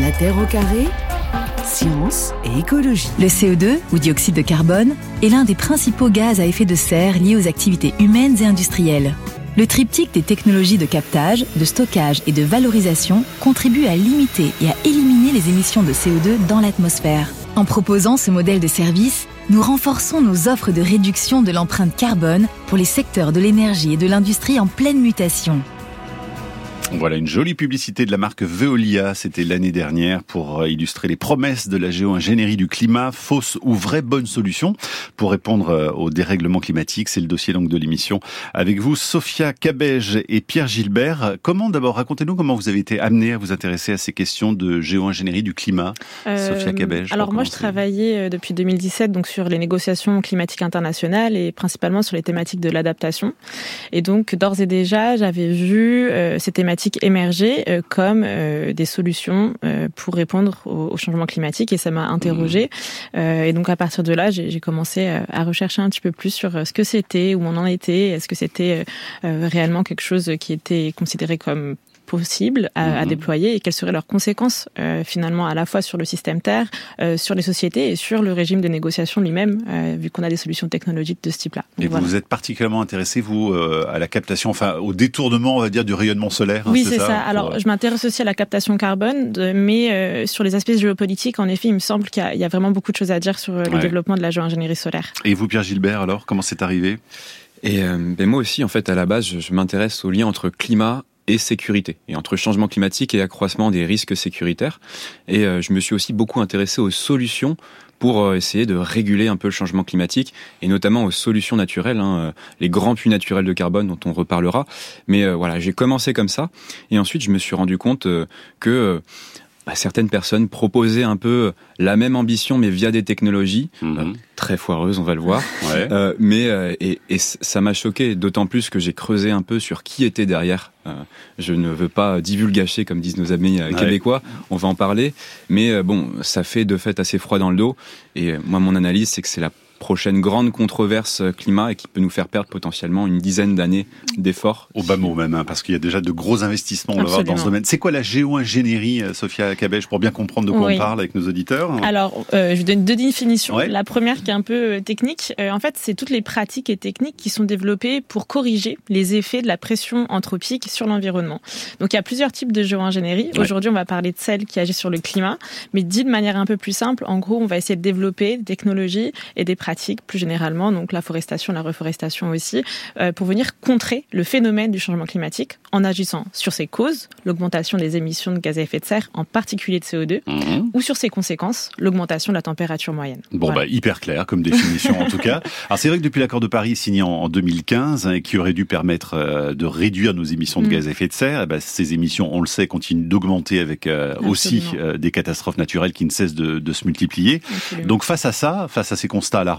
La Terre au carré, science et écologie. Le CO2, ou dioxyde de carbone, est l'un des principaux gaz à effet de serre liés aux activités humaines et industrielles. Le triptyque des technologies de captage, de stockage et de valorisation contribue à limiter et à éliminer les émissions de CO2 dans l'atmosphère. En proposant ce modèle de service, nous renforçons nos offres de réduction de l'empreinte carbone pour les secteurs de l'énergie et de l'industrie en pleine mutation. Voilà une jolie publicité de la marque Veolia, c'était l'année dernière pour euh, illustrer les promesses de la géo-ingénierie du climat, fausse ou vraie bonne solution? Pour répondre euh, au dérèglement climatique. C'est le dossier donc de l'émission. Avec vous, Sophia Cabège et Pierre Gilbert. Comment d'abord, racontez-nous comment vous avez été amené à vous intéresser à ces questions de géo-ingénierie du climat, euh, Sophia Cabège. Alors moi, je travaillais depuis 2017 donc sur les négociations climatiques internationales et principalement sur les thématiques de l'adaptation. Et donc d'ores et déjà, j'avais vu ces thématiques émerger euh, comme euh, des solutions euh, pour répondre au, changement climatique et ça m'a interrogée. Mmh. et donc à partir de là, j'ai commencé à rechercher un petit peu plus sur ce que c'était, où on en était, est-ce que c'était réellement quelque chose qui était considéré comme possibles à, mhm. déployer et quelles seraient leurs conséquences euh, finalement à la fois sur le système Terre, euh, sur les sociétés et sur le régime de négociation lui-même, euh, vu qu'on a des solutions technologiques de ce type-là. Et vous vous êtes particulièrement intéressé, vous, à la captation, enfin au détournement, on va dire, du rayonnement solaire hein, Oui, c'est ça. Alors, je m'intéresse aussi à la captation carbone, mais sur les aspects géopolitiques, en effet, il me semble qu'il y, a vraiment beaucoup de choses à dire sur le développement de la géo-ingénierie solaire. Et vous, Pierre Gilbert, alors, comment c'est arrivé? Et ben moi aussi, en fait, à la base, je, je m'intéresse au lien entre climat et sécurité, et entre changement climatique et accroissement des risques sécuritaires. Et euh, je me suis aussi beaucoup intéressé aux solutions pour euh, essayer de réguler un peu le changement climatique et notamment aux solutions naturelles, hein, euh, les grands puits naturels de carbone dont on reparlera. Mais voilà, j'ai commencé comme ça et ensuite je me suis rendu compte que bah, certaines personnes proposaient un peu la même ambition mais via des technologies mhm. euh, très foireuses, on va le voir. Euh, mais euh, et, et, ça m'a choqué, d'autant plus que j'ai creusé un peu sur qui était derrière. je ne veux pas divulgacher comme disent nos amis québécois. On va en parler, mais bon, ça fait de fait assez froid dans le dos. Et moi, mon analyse, c'est que c'est la prochaine grande controverse climat et qui peut nous faire perdre potentiellement une dizaine d'années d'efforts. Au bas mot même, hein, parce qu'il y a déjà de gros investissements dans ce domaine. C'est quoi la géo-ingénierie, euh, Sophia Cabège, pour bien comprendre de quoi on parle avec nos auditeurs Alors, euh, je vous donne deux définitions. La première qui est un peu euh, technique, en fait, c'est toutes les pratiques et techniques qui sont développées pour corriger les effets de la pression anthropique sur l'environnement. Donc, il y a plusieurs types de géo-ingénierie. Aujourd'hui, on va parler de celle qui agit sur le climat, mais dit de manière un peu plus simple, en gros, on va essayer de développer des technologies et des pratiques plus généralement, donc la forestation, la reforestation aussi, euh, pour venir contrer le phénomène du changement climatique en agissant sur ses causes, l'augmentation des émissions de gaz à effet de serre, en particulier de CO2, mhm. ou sur ses conséquences, l'augmentation de la température moyenne. Bon, bah, hyper clair comme définition en tout cas. Alors c'est vrai que depuis l'accord de Paris signé en, 2015, hein, qui aurait dû permettre euh, de réduire nos émissions de mm. gaz à effet de serre, ben, ces émissions, on le sait, continuent d'augmenter avec euh, aussi des catastrophes naturelles qui ne cessent de, de se multiplier. Donc face à ça, face à ces constats là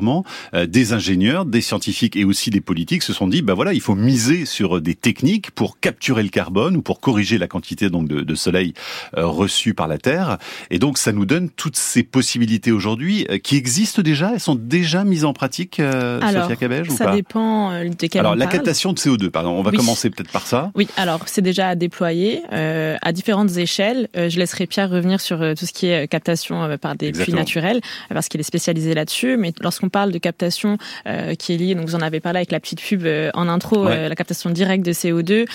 euh, des ingénieurs, des scientifiques et aussi des politiques se sont dit, bah voilà, il faut miser sur des techniques pour capturer le carbone ou pour corriger la quantité donc de, soleil euh, reçue par la Terre. Et donc ça nous donne toutes ces possibilités aujourd'hui euh, qui existent déjà. Elles sont déjà mises en pratique, alors, Sophia Cabège, ou ça dépend de Alors la captation de CO2, pardon. On va commencer peut-être par ça. Oui, alors c'est déjà à déployer à différentes échelles. je laisserai Pierre revenir sur tout ce qui est captation par des puits naturels parce qu'il est spécialisé là-dessus. Mais lorsqu'on parle de captation euh, qui est liée, donc vous en avez parlé avec la petite pub euh, en intro, euh, la captation directe de CO2,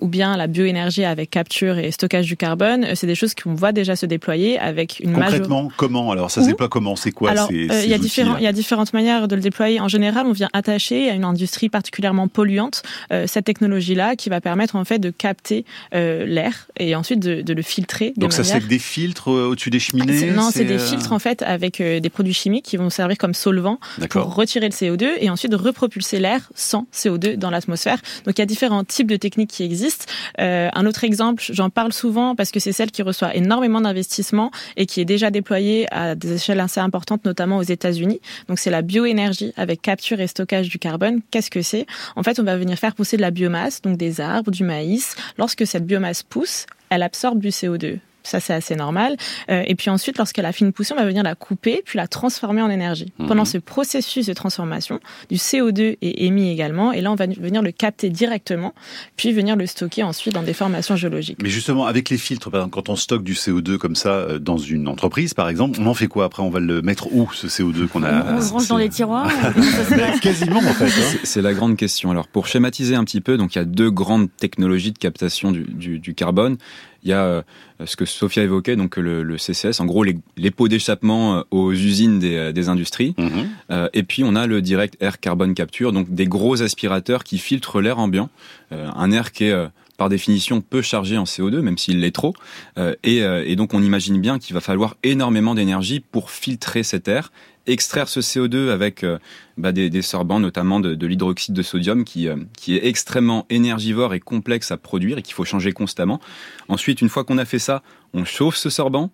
ou bien la bioénergie avec capture et stockage du carbone, c'est des choses qu'on voit déjà se déployer avec une Concrètement, comment Alors? Ça se déploie comment? C'est quoi Alors il y a différents, il y a différentes manières de le déployer. En général, on vient attacher à une industrie particulièrement polluante cette technologie-là qui va permettre en fait de capter l'air et ensuite de, le filtrer. Donc ça c'est des filtres au-dessus des cheminées Non, c'est des filtres en fait avec des produits chimiques qui vont servir comme solvant pour retirer le CO2 et ensuite repropulser l'air sans CO2 dans l'atmosphère. Donc il y a différents types de techniques qui existent. Euh, un autre exemple, j'en parle souvent parce que c'est celle qui reçoit énormément d'investissements et qui est déjà déployée à des échelles assez importantes, notamment aux États-Unis. Donc c'est la bioénergie avec capture et stockage du carbone. Qu'est-ce que c'est? En fait, on va venir faire pousser de la biomasse, donc des arbres, du maïs. Lorsque cette biomasse pousse, elle absorbe du CO2 Ça, c'est assez normal. Euh, et puis ensuite, lorsqu'elle a fini de pousser, on va venir la couper, puis la transformer en énergie. Mhm. Pendant ce processus de transformation, du CO2 est émis également. Et là, on va venir le capter directement, puis venir le stocker ensuite dans des formations géologiques. Mais justement, avec les filtres, par exemple, quand on stocke du CO2 comme ça euh, dans une entreprise, par exemple, on en fait quoi après? On va le mettre où, ce CO2 qu'on a? On le range dans les tiroirs Quasiment, en fait. hein. C'est- C'est la grande question. Alors, pour schématiser un petit peu, donc il y a deux grandes technologies de captation du, du- du carbone. Il y a euh, ce que Sophia évoquait, donc le, le CCS, en gros les, les pots d'échappement euh, aux usines des, euh, des industries. Mhm. Et puis on a le direct air carbone capture, donc des gros aspirateurs qui filtrent l'air ambiant, un air qui est par définition peu chargé en CO2, même s'il l'est trop. Euh, et, euh, et donc on imagine bien qu'il va falloir énormément d'énergie pour filtrer cet air, extraire ce CO2 avec euh, bah, des, des sorbants, notamment de, de l'hydroxyde de sodium, qui, euh, qui est extrêmement énergivore et complexe à produire et qu'il faut changer constamment. Ensuite, une fois qu'on a fait ça, on chauffe ce sorbant.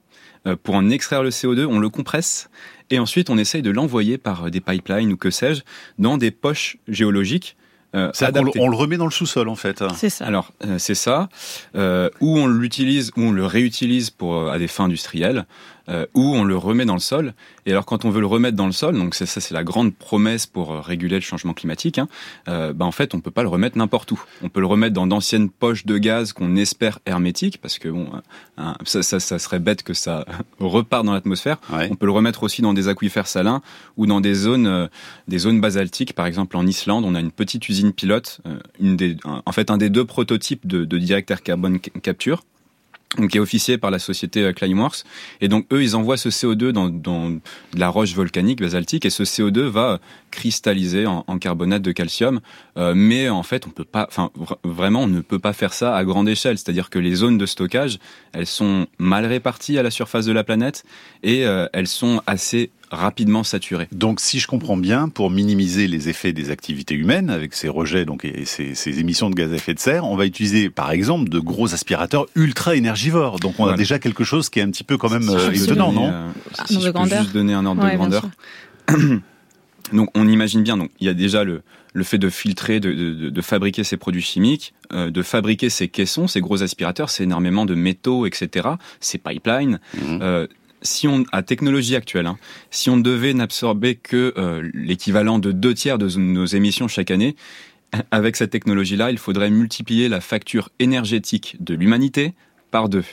euh, Pour en extraire le CO2, on le compresse et ensuite on essaye de l'envoyer par des pipelines ou que sais-je dans des poches géologiques euh, adaptées. on le remet dans le sous-sol, en fait. C'est ça. Alors euh, c'est ça, euh, ou on l'utilise, ou on le réutilise pour euh, à des fins industrielles, euh, ou on le remet dans le sol. Et alors quand on veut le remettre dans le sol, donc ça, c'est la grande promesse pour euh, réguler le changement climatique. Hein, euh, bah, en fait, on peut pas le remettre n'importe où. On peut le remettre dans d'anciennes poches de gaz qu'on espère hermétiques, parce que bon, hein, ça, ça, ça serait bête que ça repart dans l'atmosphère. Ouais. On peut le remettre aussi dans des aquifères salins ou dans des zones, euh, des zones basaltiques. Par exemple, en Islande, on a une petite usine pilote, euh, une des, un- en fait, un des deux prototypes de, de direct air carbone ca- capture. Donc, qui est officié par la société euh, Climeworks. Et donc, eux, ils envoient ce CO2 dans, dans de la roche volcanique basaltique et ce CO2 va cristalliser en, en carbonate de calcium. Euh, mais en fait, on peut pas, enfin, vra- vraiment, on ne peut pas faire ça à grande échelle. C'est-à-dire que les zones de stockage, elles sont mal réparties à la surface de la planète et euh, elles sont assez rapidement saturées. Donc, si je comprends bien, pour minimiser les effets des activités humaines avec ces rejets donc et ces, ces émissions de gaz à effet de serre, on va utiliser, par exemple, de gros aspirateurs ultra énergivores. Donc, on a Voilà. déjà quelque chose qui est un petit peu quand même euh, Si étonnant, donner, non euh, Ah, Si je peux juste donner un ordre Ouais, de grandeur. Donc on imagine bien, donc il y a déjà le, le fait de filtrer, de, de, de fabriquer ces produits chimiques, euh, de fabriquer ces caissons, ces gros aspirateurs, c'est énormément de métaux, etc. Ces pipelines. Mhm. Euh, si on, à technologie actuelle, hein, si on devait n'absorber que euh, l'équivalent de deux tiers de nos émissions chaque année, avec cette technologie-là, il faudrait multiplier la facture énergétique de l'humanité par deux.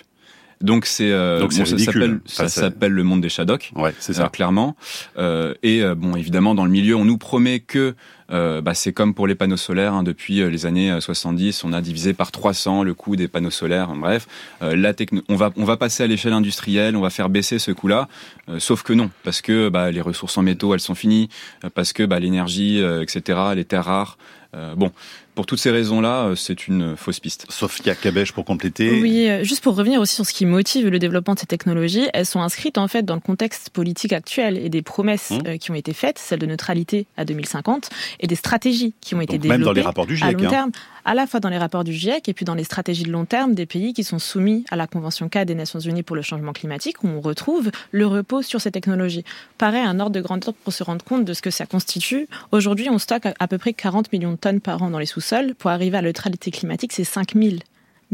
Donc c'est euh, c'est ça s'appelle Enfin, ça s'appelle le monde des Shadocks. Ouais, c'est Ça, ça. clairement. Euh, et euh, bon, évidemment, dans le milieu, on nous promet que euh, bah, c'est comme pour les panneaux solaires. hein, depuis euh, les années euh, 70, on a divisé par 300 le coût des panneaux solaires. hein, Bref, euh, la techno- on va on va passer à l'échelle industrielle, on va faire baisser ce coût-là. Euh, sauf que non, parce que bah, les ressources en métaux, elles sont finies, euh, parce que bah, l'énergie, euh, etc., les terres rares. euh, bon, pour toutes ces raisons-là, euh, c'est une fausse piste. Sophia Cabèche pour compléter. Oui, euh, juste pour revenir aussi sur ce qui motive le développement de ces technologies, elles sont inscrites en fait dans le contexte politique actuel et des promesses Mmh. euh, qui ont été faites, celles de neutralité à 2050, et des stratégies qui ont été Donc, même développées dans les rapports du à GIEC. long hein. terme, à la fois dans les rapports du GIEC et puis dans les stratégies de long terme des pays qui sont soumis à la Convention cadre des Nations Unies pour le changement climatique, où on retrouve le repos sur ces technologies. Pareil, un ordre de grandeur pour se rendre compte de ce que ça constitue. Aujourd'hui, on stocke à- peu près 40 millions de tonnes par an dans les sous-sols. Pour arriver à la neutralité climatique, c'est 5000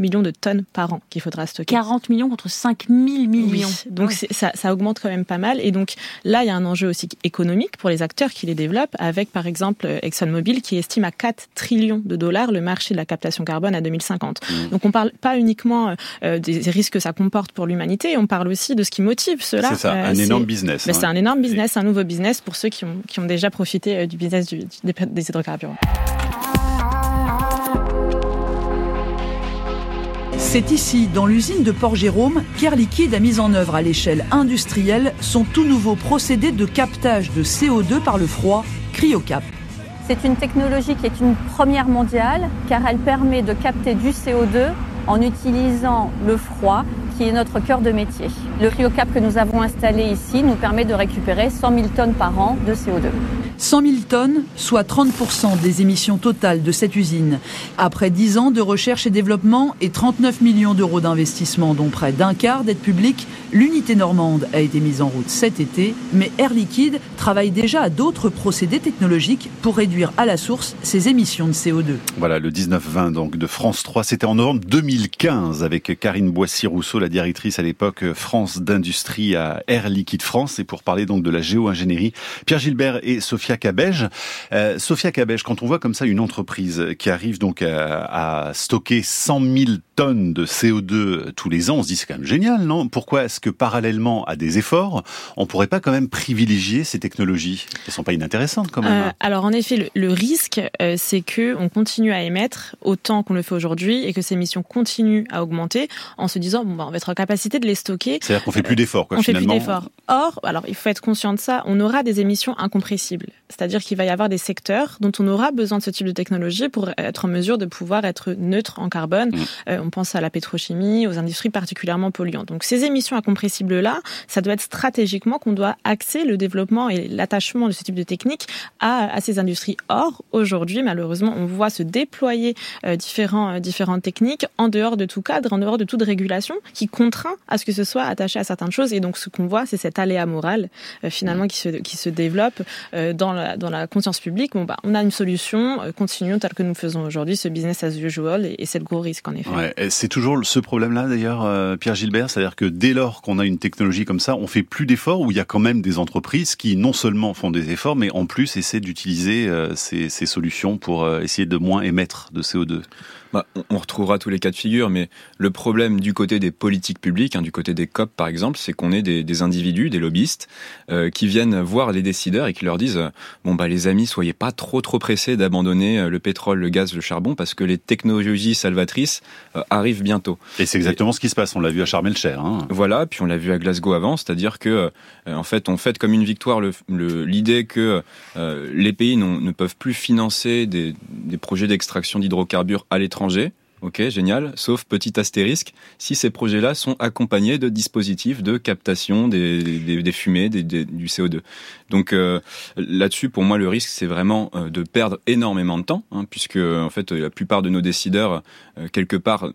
millions de tonnes par an qu'il faudra stocker. 40 millions contre 5000 millions. Oui, donc ça, ça augmente quand même pas mal. Et donc là, il y a un enjeu aussi économique pour les acteurs qui les développent, avec par exemple ExxonMobil qui estime à 4 trillions de dollars le marché de la captation carbone à 2050. Mmh. Donc on parle pas uniquement euh, des risques que ça comporte pour l'humanité, on parle aussi de ce qui motive cela. C'est ça, Euh, un énorme business. ben, hein. c'est un énorme business, un nouveau business pour ceux qui ont, qui ont déjà profité euh, du business du- des hydrocarbures. C'est ici, dans l'usine de Port-Jérôme, qu'Air Liquide a mis en œuvre à l'échelle industrielle son tout nouveau procédé de captage de CO2 par le froid, CryoCap. C'est une technologie qui est une première mondiale car elle permet de capter du CO2 en utilisant le froid qui est notre cœur de métier. Le cryocap que nous avons installé ici nous permet de récupérer 100 000 tonnes par an de CO2. 100 000 tonnes, soit 30% des émissions totales de cette usine. Après 10 ans de recherche et développement et 39 millions d'euros d'investissement, dont près d'un quart d'aide publique, L'unité normande a été mise en route cet été, mais Air Liquide travaille déjà à d'autres procédés technologiques pour réduire à la source ses émissions de CO2. Voilà, le 19-20 donc de France 3, c'était en novembre 2015 avec Karine Boissy-Rousseau, la directrice à l'époque France d'Industrie à Air Liquide France, et pour parler donc de la géo-ingénierie, Pierre Gilbert et Sophia Cabège. Euh, Sophia Cabège, quand on voit comme ça une entreprise qui arrive donc à, à stocker 100 000 tonnes de CO2 tous les ans, on se dit c'est quand même génial, non? Pourquoi est-ce que parallèlement à des efforts, on pourrait pas quand même privilégier ces technologies? Elles sont pas inintéressantes quand même. Euh, alors en effet, le, risque, euh, c'est que on continue à émettre autant qu'on le fait aujourd'hui et que ces émissions continuent à augmenter en se disant bon bah, on va être en capacité de les stocker. C'est-à-dire qu'on fait plus d'efforts, quoi. On finalement. fait plus d'efforts. Or, alors il faut être conscient de ça. On aura des émissions incompressibles, c'est-à-dire qu'il va y avoir des secteurs dont on aura besoin de ce type de technologie pour être en mesure de pouvoir être neutre en carbone. Mmh. Euh, on pense à la pétrochimie, aux industries particulièrement polluantes. Donc ces émissions incompressibles-là, ça doit être stratégiquement qu'on doit axer le développement et l'attachement de ce type de technique à, à ces industries. Or, aujourd'hui, malheureusement, on voit se déployer euh, différents, euh, différentes techniques en dehors de tout cadre, en dehors de toute régulation, qui contraint à ce que ce soit attaché à certaines choses. Et donc ce qu'on voit, c'est cet aléa moral finalement qui se, qui se développe euh, dans, la, conscience publique. Bon, bah, on a une solution, euh, continuons tel que nous faisons aujourd'hui, ce business as usual, et, et c'est le gros risque en effet. C'est toujours ce problème-là d'ailleurs, euh, Pierre Gilbert, c'est-à-dire que dès lors qu'on a une technologie comme ça, on fait plus d'efforts où il y a quand même des entreprises qui non seulement font des efforts, mais en plus essaient d'utiliser euh, ces, ces, solutions pour euh, essayer de moins émettre de CO2. Bah, on retrouvera tous les cas de figure, mais le problème du côté des politiques publiques, hein, du côté des COP par exemple, c'est qu'on est des, des, individus, des lobbyistes, euh, qui viennent voir les décideurs et qui leur disent bon bah les amis, soyez pas trop trop pressés d'abandonner le pétrole, le gaz, le charbon, parce que les technologies salvatrices euh, arrivent bientôt. Et c'est exactement et, ce qui se passe. On l'a vu à Sharm el-Cher. Hein. Voilà, puis on l'a vu à Glasgow avant, c'est-à-dire que euh, en fait on fait comme une victoire l'idée que euh, les pays ne peuvent plus financer des, des projets d'extraction d'hydrocarbures à l'étranger Ok, génial. Sauf petit astérisque, si ces projets-là sont accompagnés de dispositifs de captation des, fumées, du CO2. Donc euh, là-dessus, pour moi, le risque, c'est vraiment euh, de perdre énormément de temps, hein, puisque en fait, la plupart de nos décideurs, euh, quelque part,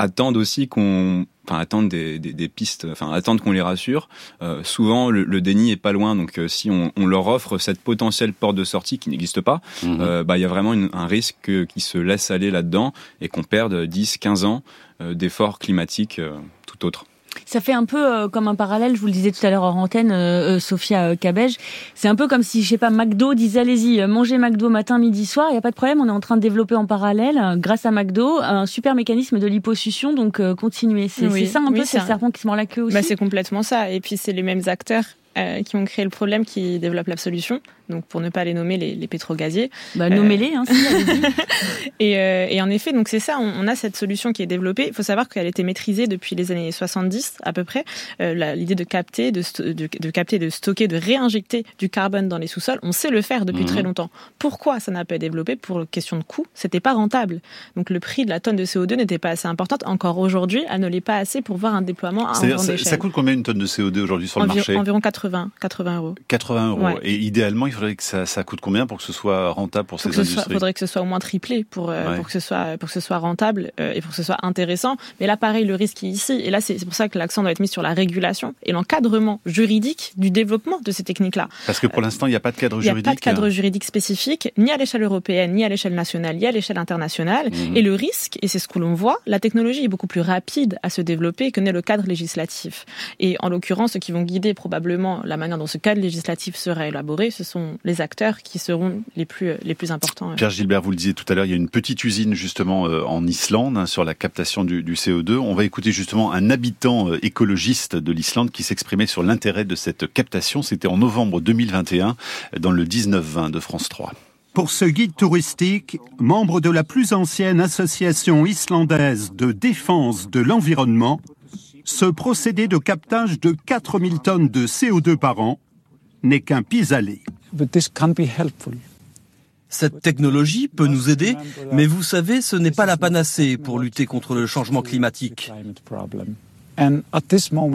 attendent aussi qu'on enfin attendent des, des, des, pistes, enfin attendent qu'on les rassure. Euh, souvent, le, le, déni est pas loin, donc euh, si on, on, leur offre cette potentielle porte de sortie qui n'existe pas, mmh. euh, bah il y a vraiment une, un risque qui se laisse aller là-dedans et qu'on perde 10, 15 ans d'efforts climatiques tout autre. Ça fait un peu euh, comme un parallèle, je vous le disais tout à l'heure en antenne, euh, Sophia Cabège. C'est un peu comme si, je sais pas, McDo disait allez-y, mangez McDo matin, midi, soir, il n'y a pas de problème, on est en train de développer en parallèle, grâce à McDo, un super mécanisme de liposuction, donc euh, continuez. C'est oui, ça un oui, peu, c'est le serpent qui se mord la queue aussi. Bah, c'est complètement ça. Et puis c'est les mêmes acteurs euh, qui ont créé le problème qui développent la solution. Donc pour ne pas les nommer les, les pétrogaziers. Bah, nommez-les. Hein, si, et, euh, et, en effet, donc c'est ça. On, on, a cette solution qui est développée. Il faut savoir qu'elle était maîtrisée depuis les années 70 à peu près. Euh, l'idée de capter, de, de, de, capter, de stocker, de réinjecter du carbone dans les sous-sols, on sait le faire depuis mmh. très longtemps. Pourquoi ça n'a pas été développé? Pour question de coût, c'était pas rentable. Donc le prix de la tonne de CO2 n'était pas assez importante. Encore aujourd'hui, elle ne l'est pas assez pour voir un déploiement à grande ça, ça coûte combien une tonne de CO2 aujourd'hui sur le marché? Environ 80, 80 euros. 80 euros. Ouais. Et idéalement, il faudrait que ça, ça, coûte combien pour que ce soit rentable pour faut ces industries Il faudrait que ce soit au moins triplé pour, euh, ouais. pour, que, ce soit, pour que ce soit rentable euh, et pour que ce soit intéressant. Mais là, pareil, le risque est ici. Et là, c'est pour ça que l'accent doit être mis sur la régulation et l'encadrement juridique du développement de ces techniques-là. Parce que pour l'instant, il n'y a pas de cadre juridique. Il n'y a pas de cadre juridique spécifique, ni à l'échelle européenne, ni à l'échelle nationale, ni à l'échelle internationale. Mmh. Et le risque, et c'est ce que l'on voit, la technologie est beaucoup plus rapide à se développer que n'est le cadre législatif. Et en l'occurrence, ceux qui vont guider probablement la manière dont ce cadre législatif sera élaboré, ce sont les acteurs qui seront les plus, les plus importants. Pierre Gilbert, vous le disiez tout à l'heure, il y a une petite usine justement euh, en Islande hein, sur la captation du, du, CO2. On va écouter justement un habitant euh, écologiste de l'Islande qui s'exprimait sur l'intérêt de cette captation. C'était en novembre 2021 dans le 19-20 de France 3. Pour ce guide touristique, membre de la plus ancienne association islandaise de défense de l'environnement, ce procédé de captage de 4000 tonnes de CO2 par an n'est qu'un pis-aller. Cette technologie peut nous aider, mais vous savez, ce n'est pas la panacée pour lutter contre le changement climatique.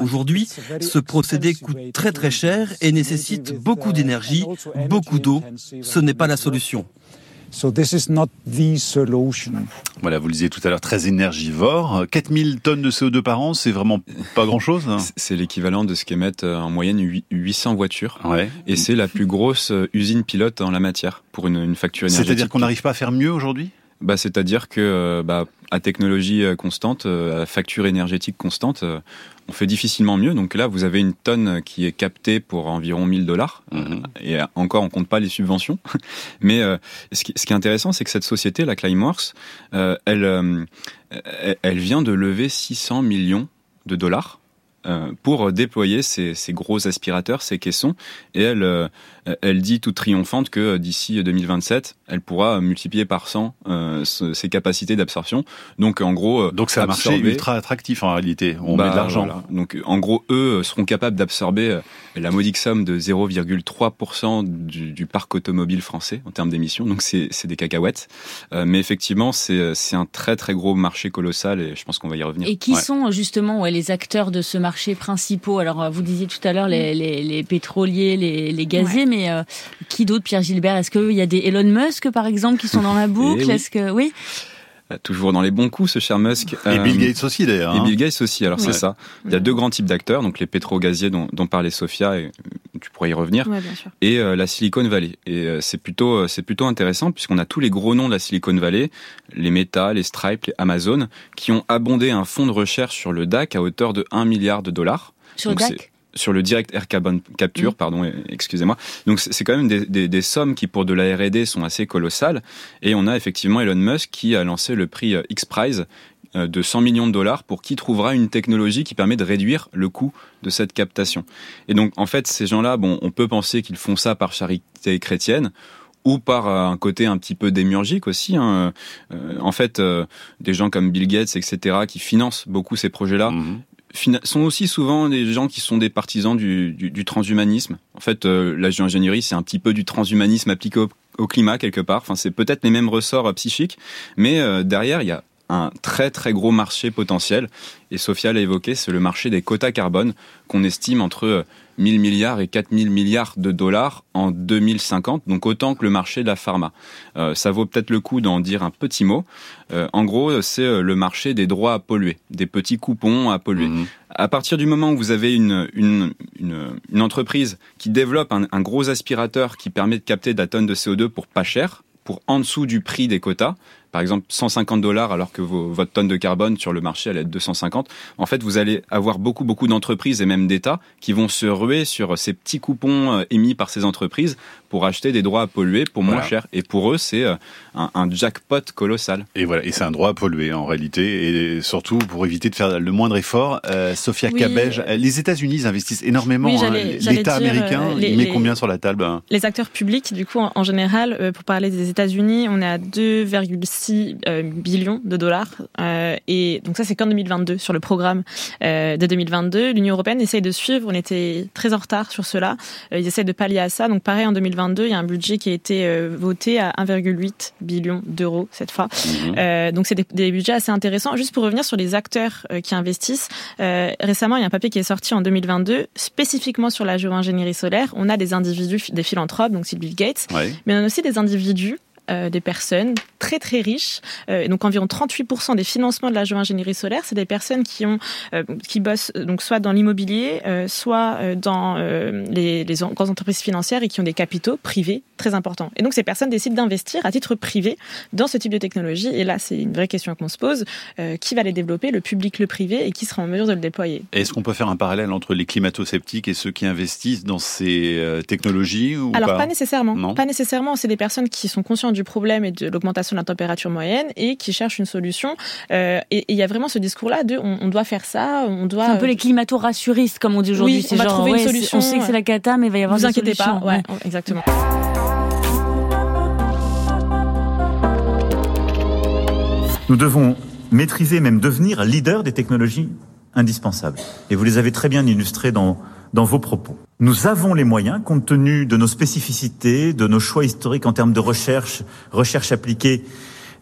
Aujourd'hui, ce procédé coûte très très cher et nécessite beaucoup d'énergie, beaucoup d'eau. Ce n'est pas la solution. So this is not the solution. Voilà, vous le disiez tout à l'heure, très énergivore. 4000 tonnes de CO2 par an, c'est vraiment pas grand-chose hein C'est l'équivalent de ce qu'émettent euh, en moyenne 800 voitures. Ouais. Et c'est la plus grosse euh, usine pilote en la matière pour une, une facture énergétique. C'est-à-dire qu'on n'arrive pas à faire mieux aujourd'hui? Bah, C'est-à-dire que euh, bah, à technologie constante, à facture énergétique constante, on fait difficilement mieux. Donc là, vous avez une tonne qui est captée pour environ 1000 dollars. Mhm. Et encore, on compte pas les subventions. Mais euh, ce, qui, ce, qui, est intéressant, c'est que cette société, la Climeworks, euh, elle, euh, elle vient de lever 600 millions de dollars pour déployer ces, ces, gros aspirateurs, ces caissons. Et elle, elle dit toute triomphante que d'ici 2027, elle pourra multiplier par 100 ses capacités d'absorption. Donc en gros, donc c'est un marché ultra attractif en réalité. On met de bah, l'argent. Donc en gros, eux seront capables d'absorber la modique somme de 0,3% du, du, parc automobile français en termes d'émissions. Donc c'est des cacahuètes. mais effectivement, c'est un très très gros marché colossal et je pense qu'on va y revenir. Et qui sont justement ouais, les acteurs de ce marché principaux? Alors, euh, vous disiez tout à l'heure les, mm. les, les, pétroliers, les, les gaziers, mais euh, qui d'autre, Pierre Gilbert? Est-ce qu'il y a des Elon Musk, par exemple, qui sont dans la boucle Est-ce que oui euh, toujours dans les bons coups, ce cher Musk. Et Bill Gates aussi, d'ailleurs. Et hein. Bill Gates aussi, alors c'est ça. Il y a deux grands types d'acteurs, donc les pétro-gaziers dont, dont, parlait Sophia, et tu pourrais y revenir, ouais, bien sûr. et la Silicon Valley. Et c'est plutôt, c'est plutôt intéressant, puisqu'on a tous les gros noms de la Silicon Valley, les Meta, les Stripe, les Amazon, qui ont abondé un fonds de recherche sur le DAC à hauteur de 1 milliard de dollars. Sur le DAC sur le direct air carbon capture, mm. pardon, excusez-moi. Donc c'est quand même des, des, des, sommes qui pour de la R&D sont assez colossales. Et on a effectivement Elon Musk qui a lancé le prix euh, X-Prize euh, de 100 millions de dollars pour qui trouvera une technologie qui permet de réduire le coût de cette captation. Et donc en fait ces gens-là, bon, on peut penser qu'ils font ça par charité chrétienne ou par euh, un côté un petit peu démiurgique aussi. Hein. en fait, des gens comme Bill Gates, etc., qui financent beaucoup ces projets-là, mm-hmm sont aussi souvent des gens qui sont des partisans du, transhumanisme. En fait, euh, la géo-ingénierie, c'est un petit peu du transhumanisme appliqué au, climat quelque part. Enfin, c'est peut-être les mêmes ressorts euh, psychiques, mais euh, derrière, il y a un très très gros marché potentiel. Et Sophia l'a évoqué, c'est le marché des quotas carbone qu'on estime entre 1000 milliards et 4000 milliards de dollars en 2050, donc autant que le marché de la pharma. Euh, ça vaut peut-être le coup d'en dire un petit mot. Euh, en gros, c'est euh, le marché des droits à polluer, des petits coupons à polluer. Mhm. À partir du moment où vous avez une, une, une, une entreprise qui développe un, un, gros aspirateur qui permet de capter de la tonne de CO2 pour pas cher, pour en dessous du prix des quotas, par exemple 150 dollars alors que votre tonne de carbone sur le marché elle est de 250, en fait vous allez avoir beaucoup beaucoup d'entreprises et même d'États qui vont se ruer sur ces petits coupons euh, émis par ces entreprises pour acheter des droits à polluer pour moins cher. Et pour eux c'est euh, un, jackpot colossal. Et voilà, et c'est un droit à polluer en réalité, et surtout pour éviter de faire le moindre effort. Euh, Sophia oui. les États-Unis investissent énormément. Oui, hein. L'État américain, les, il met combien sur la table hein? Les acteurs publics, du coup, en, en général, pour parler des États-Unis, on est à 2,6 euh, billions de dollars. Euh, et donc ça, c'est qu'en 2022 sur le programme euh, de 2022. L'Union européenne essaye de suivre. On était très en retard sur cela. ils essayent de pallier à ça. Donc pareil, en 2022, il y a un budget qui a été voté à 1,8 billion d'euros cette fois. Mmh. donc c'est des, des, budgets assez intéressants. Juste pour revenir sur les acteurs qui investissent, récemment, il y a un papier qui est sorti en 2022 spécifiquement sur la géo-ingénierie solaire. On a des individus, des philanthropes, donc Bill Gates, ouais. mais on a aussi des individus euh, des personnes très très riches. Euh, donc environ 38% des financements de la géo-ingénierie solaire, c'est des personnes qui ont euh, qui bossent donc soit dans l'immobilier, euh, soit euh, dans euh, les, les grandes entreprises financières et qui ont des capitaux privés très importants. Et donc ces personnes décident d'investir à titre privé dans ce type de technologie. Et là, c'est une vraie question qu'on se pose qui va les développer, le public, le privé, et qui sera en mesure de le déployer? Est-ce qu'on peut faire un parallèle entre les climato-sceptiques et ceux qui investissent dans ces technologies ou Alors pas, pas nécessairement. Non pas nécessairement. C'est des personnes qui sont conscientes du problème et de l'augmentation de la température moyenne et qui cherchent une solution. Euh, et il y a vraiment ce discours-là de on, on, doit faire ça, on doit. C'est un peu les climato-rassuristes comme on dit aujourd'hui. Oui, on va trouver ouais, une solution. On sait que c'est la cata, mais il va y avoir. Vous des inquiétez solutions. pas. Ouais, ouais. exactement. Nous devons maîtriser, même devenir leader des technologies indispensables. Et vous les avez très bien illustrées dans dans vos propos. Nous avons les moyens, compte tenu de nos spécificités, de nos choix historiques en termes de recherche, recherche appliquée,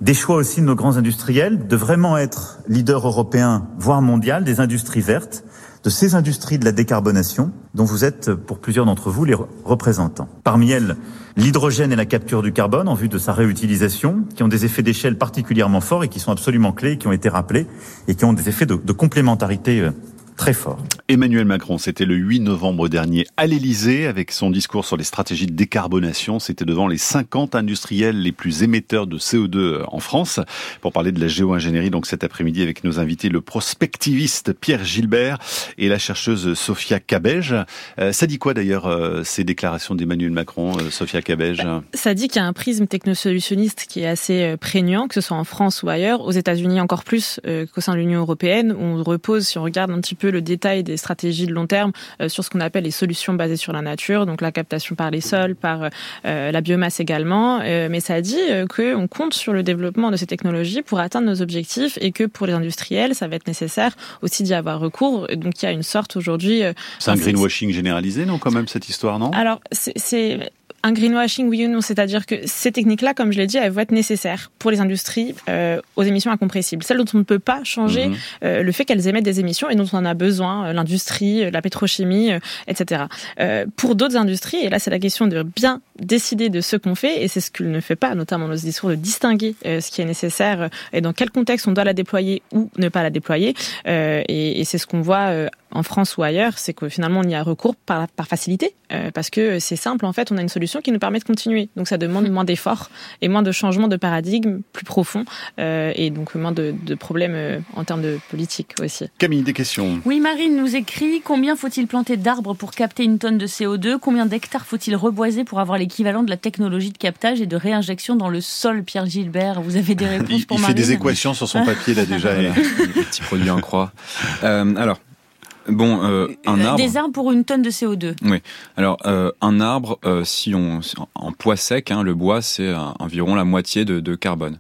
des choix aussi de nos grands industriels, de vraiment être leader européen, voire mondial, des industries vertes. De ces industries de la décarbonation dont vous êtes, pour plusieurs d'entre vous, les représentants. Parmi elles, l'hydrogène et la capture du carbone en vue de sa réutilisation, qui ont des effets d'échelle particulièrement forts et qui sont absolument clés, qui ont été rappelés et qui ont des effets de, de complémentarité euh, très fort. Emmanuel Macron, c'était le 8 novembre dernier à l'Elysée avec son discours sur les stratégies de décarbonation. C'était devant les 50 industriels les plus émetteurs de CO2 en France pour parler de la géo-ingénierie. Donc cet après-midi avec nos invités, le prospectiviste Pierre Gilbert et la chercheuse Sophia Cabège. Euh, ça dit quoi d'ailleurs euh, ces déclarations d'Emmanuel Macron, euh, Sophia Cabège Ça dit qu'il y a un prisme technosolutionniste qui est assez prégnant, que ce soit en France ou ailleurs, aux États-Unis encore plus qu'au sein de l'Union européenne, où on repose, si on regarde un petit peu le détail des stratégies de long terme euh, sur ce qu'on appelle les solutions basées sur la nature, donc la captation par les sols, par euh, la biomasse également. Euh, mais ça dit qu'on compte sur le développement de ces technologies pour atteindre nos objectifs et que pour les industriels, ça va être nécessaire aussi d'y avoir recours. Donc il y a une sorte aujourd'hui. C'est un greenwashing généralisé, non, quand même, cette histoire, non? Alors, c'est un greenwashing, oui ou non C'est-à-dire que ces techniques-là, comme je l'ai dit, elles vont être nécessaires pour les industries euh, aux émissions incompressibles. Celles dont on ne peut pas changer mhm. euh, le fait qu'elles émettent des émissions et dont on en a besoin, euh, l'industrie, la pétrochimie, etc. pour d'autres industries, et là c'est la question de bien décider de ce qu'on fait, et c'est ce qu'il ne fait pas, notamment dans ce discours, de distinguer ce qui est nécessaire et dans quel contexte on doit la déployer ou ne pas la déployer. et, et c'est ce qu'on voit en France ou ailleurs, c'est que finalement on y a recours par, par facilité, euh, parce que c'est simple, en fait, on a une solution qui nous permet de continuer. Donc ça demande moins d'efforts et moins de changements de paradigme plus profonds, euh, et donc moins de, de problèmes euh, en termes de politique aussi. Camille, des questions Oui, Marine nous écrit, combien faut-il planter d'arbres pour capter une tonne de CO2 Combien d'hectares faut-il reboiser pour avoir l'équivalent de la technologie de captage et de réinjection dans le sol, Pierre Gilbert Vous avez des réponses il, pour Il fait des équations sur son papier, là, déjà. et... Petit produit en croix. alors, Bon, euh, un arbre. Des arbres pour une tonne de CO2. Oui. Alors, euh, un arbre, euh, si on en poids sec, hein, le bois, c'est environ la moitié de, de carbone.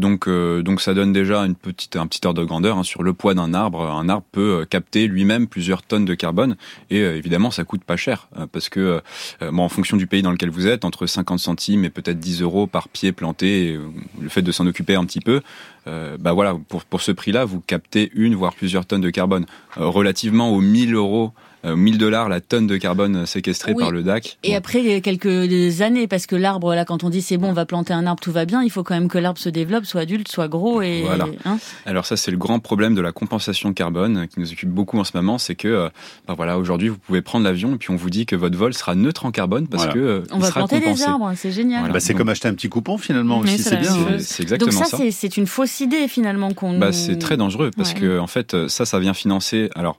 Donc, euh, donc ça donne déjà une petite, un petit ordre de grandeur hein, sur le poids d'un arbre. Un arbre peut euh, capter lui-même plusieurs tonnes de carbone et euh, évidemment ça coûte pas cher parce que, bon, en fonction du pays dans lequel vous êtes, entre 50 centimes et peut-être 10 euros par pied planté, le fait de s'en occuper un petit peu, bah voilà, pour, pour ce prix-là, vous captez une voire plusieurs tonnes de carbone relativement aux 1000 euros 1000 euh, dollars la tonne de carbone séquestrée par le DAC. Et après quelques années, parce que l'arbre, là, quand on dit c'est bon, on va planter un arbre, tout va bien, il faut quand même que l'arbre se développe, soit adulte, soit gros. Et, voilà. Hein Alors ça, c'est le grand problème de la compensation carbone qui nous occupe beaucoup en ce moment, c'est que, bah voilà, aujourd'hui, vous pouvez prendre l'avion et puis on vous dit que votre vol sera neutre en carbone parce que euh, on va planter des arbres, c'est génial. Bah, c'est comme acheter un petit coupon finalement aussi, c'est bien. C'est exactement Donc ça. c'est une fausse idée finalement qu'on. Bah, c'est très dangereux parce que en fait, ça, ça vient financer. Alors.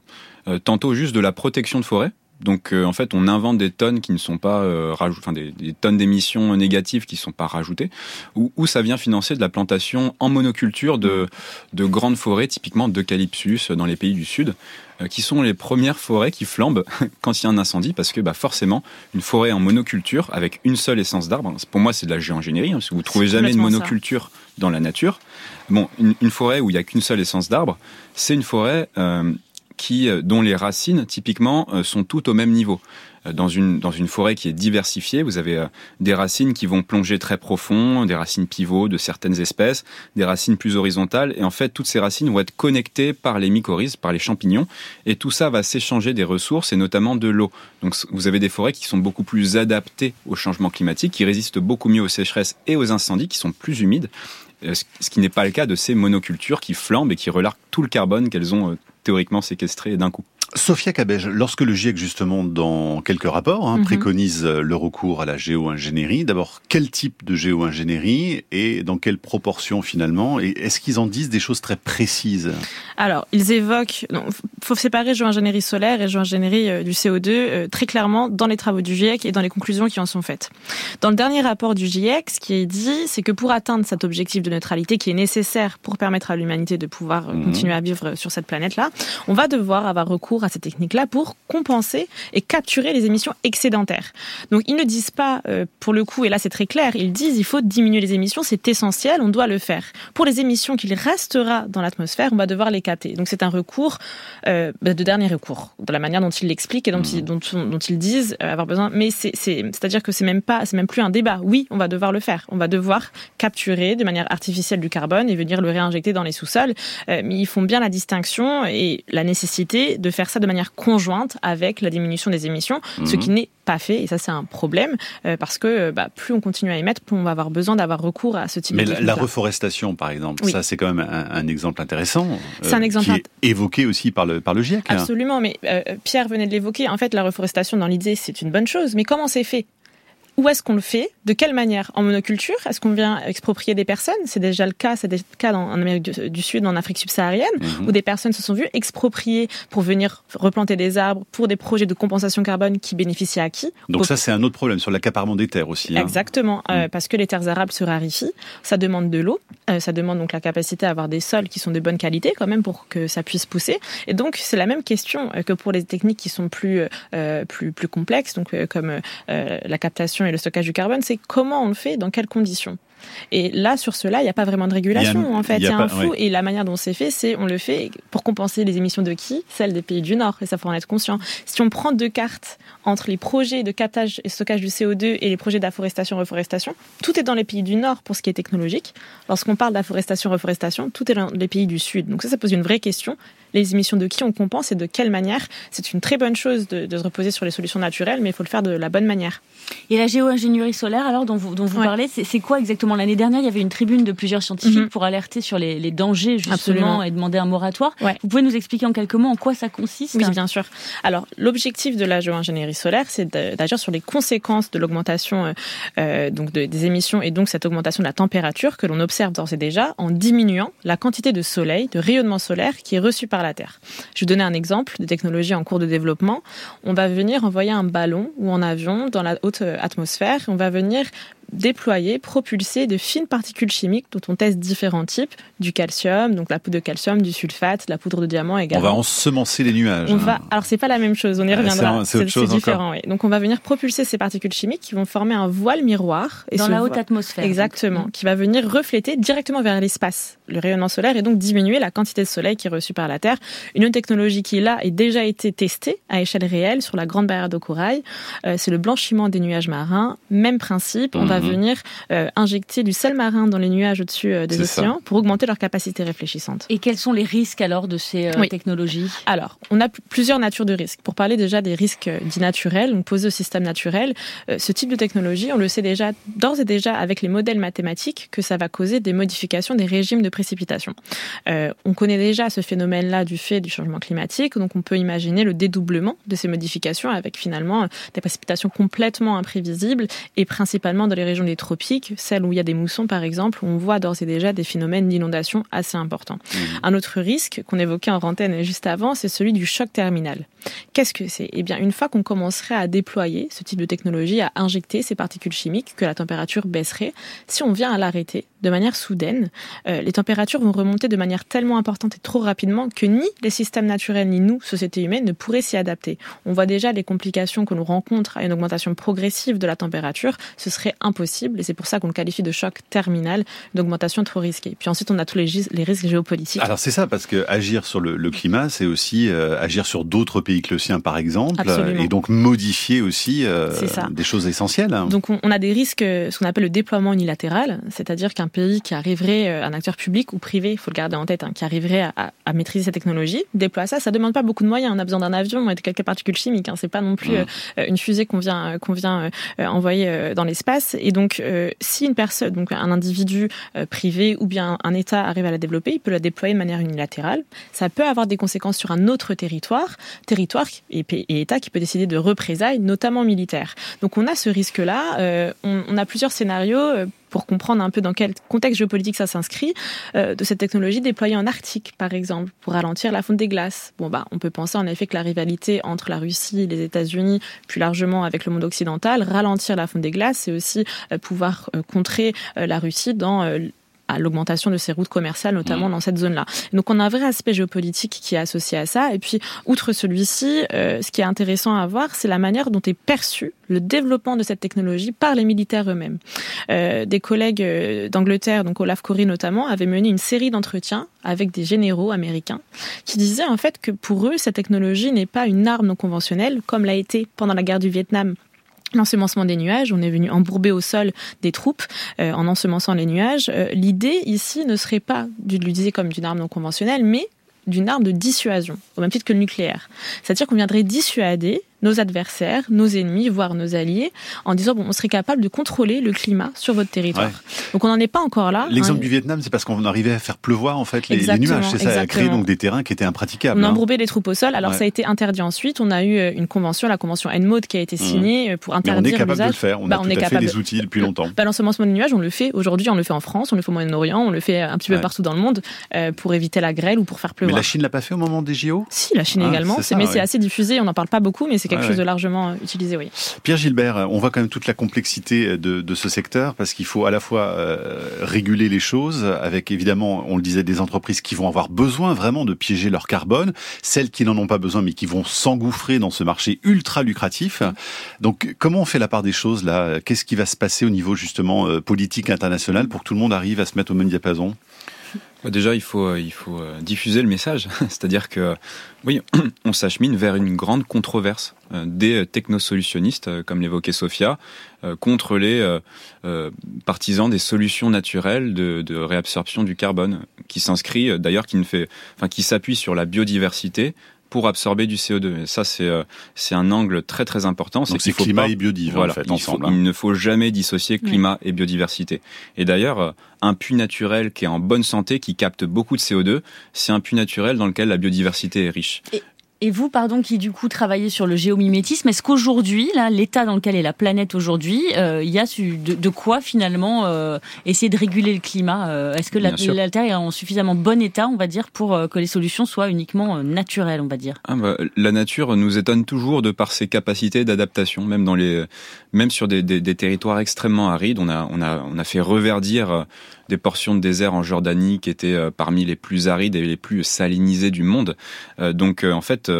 Tantôt juste de la protection de forêt, donc euh, en fait, on invente des tonnes qui ne sont pas euh, enfin des, tonnes d'émissions négatives qui ne sont pas rajoutées, ou, ça vient financer de la plantation en monoculture de, de grandes forêts, typiquement d'eucalyptus dans les pays du sud, euh, qui sont les premières forêts qui flambent quand il y a un incendie, parce que bah, forcément, une forêt en monoculture avec une seule essence d'arbre, pour moi c'est de la géo-ingénierie, hein, parce que vous trouvez jamais une monoculture dans la nature. Bon, une, forêt où il n'y a qu'une seule essence d'arbre, c'est une forêt qui, euh, dont les racines, typiquement, euh, sont toutes au même niveau. Euh, dans une, dans une forêt qui est diversifiée, vous avez des racines qui vont plonger très profond, des racines pivots de certaines espèces, des racines plus horizontales, et en fait, toutes ces racines vont être connectées par les mycorhizes, par les champignons, et tout ça va s'échanger des ressources, et notamment de l'eau. Donc, vous avez des forêts qui sont beaucoup plus adaptées au changement climatique, qui résistent beaucoup mieux aux sécheresses et aux incendies, qui sont plus humides, ce qui n'est pas le cas de ces monocultures qui flambent et qui relarquent tout le carbone qu'elles ont théoriquement séquestré d'un coup. Sophia Cabège, lorsque le GIEC, justement, dans quelques rapports, hein, mhm. préconise euh, le recours à la géo-ingénierie, d'abord, quel type de géo-ingénierie et dans quelle proportion finalement Et est-ce qu'ils en disent des choses très précises? Alors, ils évoquent... Il faut séparer géo-ingénierie solaire et géo-ingénierie euh, du CO2 euh, très clairement dans les travaux du GIEC et dans les conclusions qui en sont faites. Dans le dernier rapport du GIEC, ce qui est dit, c'est que pour atteindre cet objectif de neutralité qui est nécessaire pour permettre à l'humanité de pouvoir mhm. continuer à vivre sur cette planète-là, on va devoir avoir recours à cette technique-là pour compenser et capturer les émissions excédentaires. Donc ils ne disent pas, euh, pour le coup, et là c'est très clair, ils disent il faut diminuer les émissions, c'est essentiel, on doit le faire. Pour les émissions qu'il restera dans l'atmosphère, on va devoir les capter. Donc c'est un recours euh, bah, de dernier recours, de la manière dont ils l'expliquent et dont, ils, dont, dont ils disent euh, avoir besoin. Mais c'est, c'est-à-dire que c'est même pas, c'est même plus un débat. Oui, on va devoir le faire. On va devoir capturer de manière artificielle du carbone et venir le réinjecter dans les sous-sols. mais ils font bien la distinction et la nécessité de faire ça de manière conjointe avec la diminution des émissions, ce Mhm. qui n'est pas fait. Et ça, c'est un problème euh, parce que bah, plus on continue à émettre, plus on va avoir besoin d'avoir recours à ce type Mais de la, la reforestation, par exemple, Oui. ça c'est quand même un, un exemple intéressant. euh, C'est un exemple qui int- est évoqué aussi par le par le GIEC. hein. Absolument, mais euh, Pierre venait de l'évoquer. En fait, la reforestation, dans l'idée, c'est une bonne chose. Mais comment c'est fait? Où est-ce qu'on le fait? De quelle manière? En monoculture Est-ce qu'on vient exproprier des personnes? C'est déjà le cas, c'est déjà le cas dans, en Amérique du, du Sud, en Afrique subsaharienne, Mhm. où des personnes se sont vues exproprier pour venir replanter des arbres pour des projets de compensation carbone qui bénéficient à qui? Donc ça c'est un autre problème sur l'accaparement des terres aussi. hein. Exactement, euh, parce que les terres arables se raréfient, ça demande de l'eau, euh, ça demande donc la capacité à avoir des sols qui sont de bonne qualité quand même pour que ça puisse pousser. Et donc c'est la même question euh, que pour les techniques qui sont plus euh, plus plus complexes, donc comme la captation et le stockage du carbone, c'est comment on le fait, dans quelles conditions. Et là, sur cela, il n'y a pas vraiment de régulation, en fait. il y y a un flou. ouais. Et la manière dont c'est fait, c'est on le fait pour compenser les émissions de qui? Celles des pays du Nord. Et ça, faut en être conscient. Si on prend deux cartes entre les projets de captage et stockage du CO2 et les projets d'afforestation-reforestation, tout est dans les pays du Nord pour ce qui est technologique. Lorsqu'on parle d'afforestation-reforestation, tout est dans les pays du Sud. Donc ça, ça pose une vraie question. Les émissions de qui on compense et de quelle manière C'est une très bonne chose de, de se reposer sur les solutions naturelles, mais il faut le faire de la bonne manière. Et la géo-ingénierie solaire, alors, dont vous, dont vous parlez, c'est quoi exactement? L'année dernière, il y avait une tribune de plusieurs scientifiques Mhm. pour alerter sur les, les dangers, justement, Absolument. et demander un moratoire. Vous pouvez nous expliquer en quelques mots en quoi ça consiste? Oui, bien sûr. Alors, l'objectif de la géo-ingénierie solaire, c'est d'agir sur les conséquences de l'augmentation euh, euh, donc de- des émissions et donc cette augmentation de la température que l'on observe d'ores et déjà en diminuant la quantité de soleil, de rayonnement solaire qui est reçu par la Terre. Je vais donner un exemple de technologie en cours de développement. On va venir envoyer un ballon ou en avion dans la haute euh, atmosphère. On va venir déployer, propulser de fines particules chimiques dont on teste différents types, du calcium, donc la poudre de calcium, du sulfate, la poudre de diamant On également. va ensemencer les nuages. On hein. va, alors c'est pas la même chose, on y Ah, reviendra. c'est- c'est autre chose encore. différent. oui. Donc on va venir propulser ces particules chimiques qui vont former un voile miroir Dans la haute voile- atmosphère, Exactement, qui va venir refléter directement vers l'espace le rayonnement solaire et donc diminuer la quantité de soleil qui est reçue par la Terre. Une autre technologie qui là est déjà été testée à échelle réelle sur la Grande Barrière de Corail, euh, c'est le blanchiment des nuages marins. Même principe, on va. Venir euh, injecter du sel marin dans les nuages au-dessus euh, des ça. océans pour augmenter leur capacité réfléchissante. Et quels sont les risques alors de ces euh, Oui. technologies? Alors, on a plusieurs natures de risques. Pour parler déjà des risques dits naturels, donc posés au système naturel, euh, ce type de technologie, on le sait déjà d'ores et déjà avec les modèles mathématiques que ça va causer des modifications des régimes de précipitation. Euh, on connaît déjà ce phénomène-là du fait du changement climatique, donc on peut imaginer le dédoublement de ces modifications avec finalement des précipitations complètement imprévisibles et principalement dans les régions des tropiques, celles où il y a des moussons par exemple, on voit d'ores et déjà des phénomènes d'inondation assez importants. Un autre risque qu'on évoquait en antenne juste avant, c'est celui du choc terminal. Qu'est-ce que c'est? Eh bien, une fois qu'on commencerait à déployer ce type de technologie, à injecter ces particules chimiques, que la température baisserait, si on vient à l'arrêter de manière soudaine, euh, les températures vont remonter de manière tellement importante et trop rapidement que ni les systèmes naturels ni nous, société humaine, ne pourraient s'y adapter. On voit déjà les complications que l'on rencontre à une augmentation progressive de la température. Ce serait impossible et c'est pour ça qu'on le qualifie de choc terminal, d'augmentation trop risquée. Puis ensuite, on a tous les, risques géopolitiques. Alors c'est ça, parce que agir sur le, le climat, c'est aussi euh, agir sur d'autres pays que le sien, par exemple, Absolument. et donc modifier aussi euh, des choses essentielles. Donc on, a des risques, euh, ce qu'on appelle le déploiement unilatéral, c'est-à-dire qu'un pays qui arriverait, euh, un acteur public ou privé, il faut le garder en tête, hein, qui arriverait à, à- à maîtriser cette technologie, déploie ça, ça demande pas beaucoup de moyens. On a besoin d'un avion et de quelques particules chimiques. Hein, c'est pas non plus Mmh. euh, une fusée qu'on vient, qu'on vient euh, envoyer dans l'espace. Et donc si une personne, donc un individu privé ou bien un État arrive à la développer, il peut la déployer de manière unilatérale. Ça peut avoir des conséquences sur un autre territoire, territoire et, pa- et État qui peut décider de représailles, notamment militaires. Donc on a ce risque-là. euh, on, a plusieurs scénarios. euh, pour comprendre un peu dans quel contexte géopolitique ça s'inscrit, euh, de cette technologie déployée en Arctique, par exemple, pour ralentir la fonte des glaces. Bon, bah, on peut penser en effet que la rivalité entre la Russie, les États-Unis, plus largement avec le monde occidental, ralentir la fonte des glaces, c'est aussi pouvoir contrer la Russie dans à l'augmentation de ses routes commerciales, notamment dans cette zone-là. Donc on a un vrai aspect géopolitique qui est associé à ça. Et puis, outre celui-ci, euh, ce qui est intéressant à voir, c'est la manière dont est perçu le développement de cette technologie par les militaires eux-mêmes. Euh, des collègues euh, d'Angleterre, donc Olaf Corey notamment, avaient mené une série d'entretiens avec des généraux américains qui disaient en fait que pour eux, cette technologie n'est pas une arme non conventionnelle, comme l'a été pendant la guerre du Vietnam L'ensemencement des nuages, on est venu embourber au sol des troupes euh, en ensemençant les nuages. Euh, L'idée ici ne serait pas de l'utiliser comme d'une arme non conventionnelle, mais d'une arme de dissuasion, au même titre que le nucléaire. C'est-à-dire qu'on viendrait dissuader nos adversaires, nos ennemis, voire nos alliés, en disant bon, on serait capable de contrôler le climat sur votre territoire. Donc on n'en est pas encore là. L'exemple hein. du Vietnam, c'est parce qu'on arrivait à faire pleuvoir en fait les, les nuages, c'est ça, à créer donc des terrains qui étaient impraticables. On a hein. les troupes au sol. Alors Ouais. ça a été interdit ensuite. On a eu euh, une convention, la convention ENMOD, qui a été signée euh, pour Mais on interdire est capable de l'usage. le faire, on Bah, a tout est à fait capable les de- outils depuis longtemps. Bah, l'ensemencement des nuages, on le fait aujourd'hui, on le fait en France, on le fait au Moyen-Orient, on le fait un petit peu partout dans le monde euh, pour éviter la grêle ou pour faire Mais pleuvoir. la Chine l'a pas fait au moment des JO Si, la Chine Ah, également, mais c'est assez diffusé, on n'en parle pas beaucoup, mais c'est quelque Ouais, chose de largement euh, utilisé, oui. Pierre Gilbert, on voit quand même toute la complexité de, de ce secteur parce qu'il faut à la fois euh, réguler les choses avec évidemment, on le disait, des entreprises qui vont avoir besoin vraiment de piéger leur carbone, celles qui n'en ont pas besoin mais qui vont s'engouffrer dans ce marché ultra lucratif. Donc comment on fait la part des choses là? Qu'est-ce qui va se passer au niveau justement euh, politique international pour que tout le monde arrive à se mettre au même diapason? Déjà, il faut, euh, il faut euh, diffuser le message. C'est-à-dire que, oui, on s'achemine vers une grande controverse euh, des technosolutionnistes, euh, comme l'évoquait Sophia, euh, contre les euh, euh, partisans des solutions naturelles de, de réabsorption du carbone, qui s'inscrit, euh, d'ailleurs, qui ne fait, enfin, qui s'appuie sur la biodiversité pour absorber du CO2. Et ça, c'est euh, c'est un angle très très important. Qu'il c'est climat pas- et biodive, en Voilà, fait, il, faut- ensemble, hein. il ne faut jamais dissocier climat et biodiversité. Et d'ailleurs, euh, un puits naturel qui est en bonne santé, qui capte beaucoup de CO2, c'est un puits naturel dans lequel la biodiversité est riche. Et vous, pardon, qui du coup travaillez sur le géomimétisme, est-ce qu'aujourd'hui, là, l'état dans lequel est la planète aujourd'hui, euh, il y a de, de quoi finalement euh, essayer de réguler le climat euh, Est-ce que la, Terre est en suffisamment bon état, on va dire, pour euh, que les solutions soient uniquement euh, naturelles, on va dire? Ah bah, la nature nous étonne toujours de par ses capacités d'adaptation, même dans les, même sur des, des- des territoires extrêmement arides. On a, on a, on a fait reverdir euh, des portions de désert en Jordanie qui étaient euh, parmi les plus arides et les plus salinisées du monde. Euh, donc euh, en fait,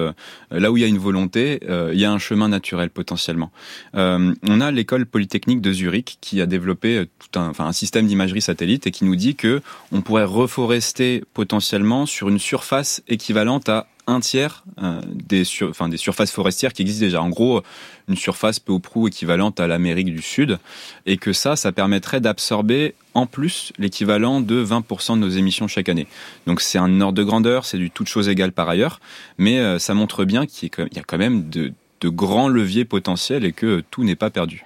là où il y a une volonté, il y a un chemin naturel potentiellement. On a l'école polytechnique de Zurich qui a développé tout un, enfin, un système d'imagerie satellite et qui nous dit que on pourrait reforester potentiellement sur une surface équivalente à un tiers euh, des, sur- enfin, des surfaces forestières qui existent déjà. En gros, une surface peu ou prou équivalente à l'Amérique du Sud. Et que ça, ça permettrait d'absorber en plus l'équivalent de 20% de nos émissions chaque année. Donc c'est un ordre de grandeur, c'est du toute chose égale par ailleurs. Mais euh, ça montre bien qu'il y a quand- même de, de grands leviers potentiels et que tout n'est pas perdu.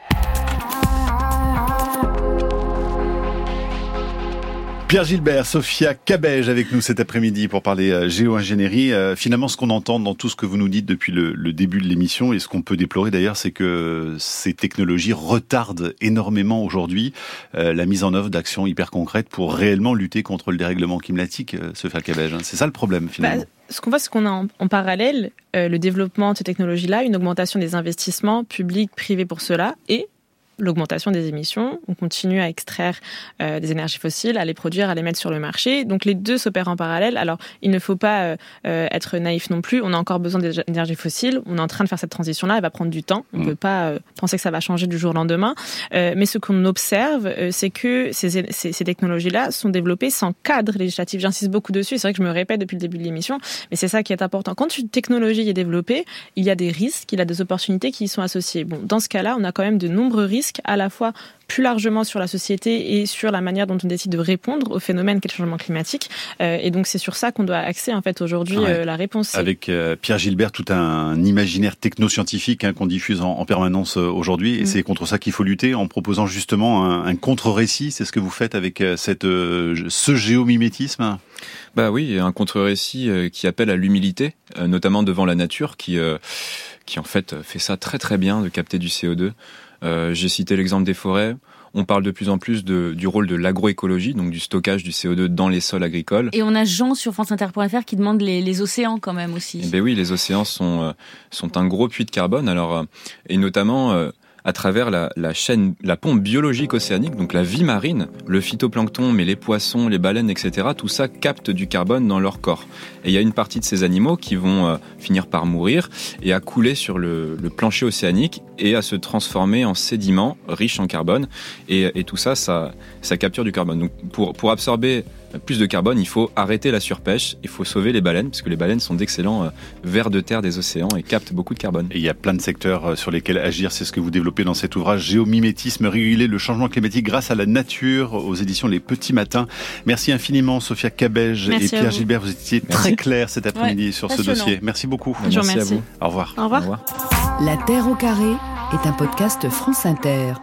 Pierre Gilbert, Sophia Cabège avec nous cet après-midi pour parler euh, géo-ingénierie. Euh, finalement, ce qu'on entend dans tout ce que vous nous dites depuis le, début de l'émission et ce qu'on peut déplorer d'ailleurs, c'est que ces technologies retardent énormément aujourd'hui euh, la mise en œuvre d'actions hyper concrètes pour réellement lutter contre le dérèglement climatique, Sophia Cabège. hein. C'est ça le problème finalement. Bah, ce qu'on voit, c'est qu'on a en, parallèle le développement de ces technologies-là, une augmentation des investissements publics, privés pour cela, et l'augmentation des émissions. On continue à extraire euh, des énergies fossiles, à les produire, à les mettre sur le marché. Donc les deux s'opèrent en parallèle. Alors il ne faut pas euh, euh, être naïf non plus. On a encore besoin d'énergie fossile. On est en train de faire cette transition-là. Elle va prendre du temps. On ne Mm. peut pas euh, penser que ça va changer du jour au lendemain. Mais ce qu'on observe, c'est que ces, ces, ces technologies-là sont développées sans cadre législatif. J'insiste beaucoup dessus. C'est vrai que je me répète depuis le début de l'émission, mais c'est ça qui est important. Quand une technologie est développée, il y a des risques, il y a des opportunités qui y sont associées. Bon, dans ce cas-là, on a quand même de nombreux risques à la fois plus largement sur la société et sur la manière dont on décide de répondre au phénomène qu'est le changement climatique. Euh, et donc c'est sur ça qu'on doit axer en fait aujourd'hui Ouais. euh, la réponse. Avec euh, Pierre Gilbert, tout un imaginaire technoscientifique hein, qu'on diffuse en, en permanence aujourd'hui, et Mm. c'est contre ça qu'il faut lutter en proposant justement un, un contre-récit. C'est ce que vous faites avec cette, euh, ce géomimétisme. Bah oui, un contre-récit euh, qui appelle à l'humilité, euh, notamment devant la nature, qui, euh, qui en fait fait ça très très bien de capter du CO2. Euh, J'ai cité l'exemple des forêts. On parle de plus en plus de, du rôle de l'agroécologie, donc du stockage du CO2 dans les sols agricoles. Et on a Jean sur franceinter.fr qui demande les, les océans quand même aussi. Eh ben oui, les océans sont euh, sont un gros puits de carbone. Alors euh, et notamment euh, à travers la, la chaîne, la pompe biologique océanique, donc la vie marine, le phytoplancton, mais les poissons, les baleines, etc. Tout ça capte du carbone dans leur corps. Et il y a une partie de ces animaux qui vont euh, finir par mourir et à couler sur le, le plancher océanique et à se transformer en sédiments riches en carbone. Et, et tout ça, ça, ça capture du carbone. Donc pour pour absorber plus de carbone, il faut arrêter la surpêche, il faut sauver les baleines, parce que les baleines sont d'excellents vers de terre des océans et captent beaucoup de carbone. Et il y a plein de secteurs sur lesquels agir, c'est ce que vous développez dans cet ouvrage, Géomimétisme, réguler le changement climatique grâce à la nature, aux éditions Les Petits Matins. Merci infiniment, Sophia Cabège et Pierre Gilbert, vous étiez très clairs cet après-midi sur ce dossier. Merci beaucoup. Merci à vous. Au revoir. Au revoir. La Terre au carré est un podcast France Inter.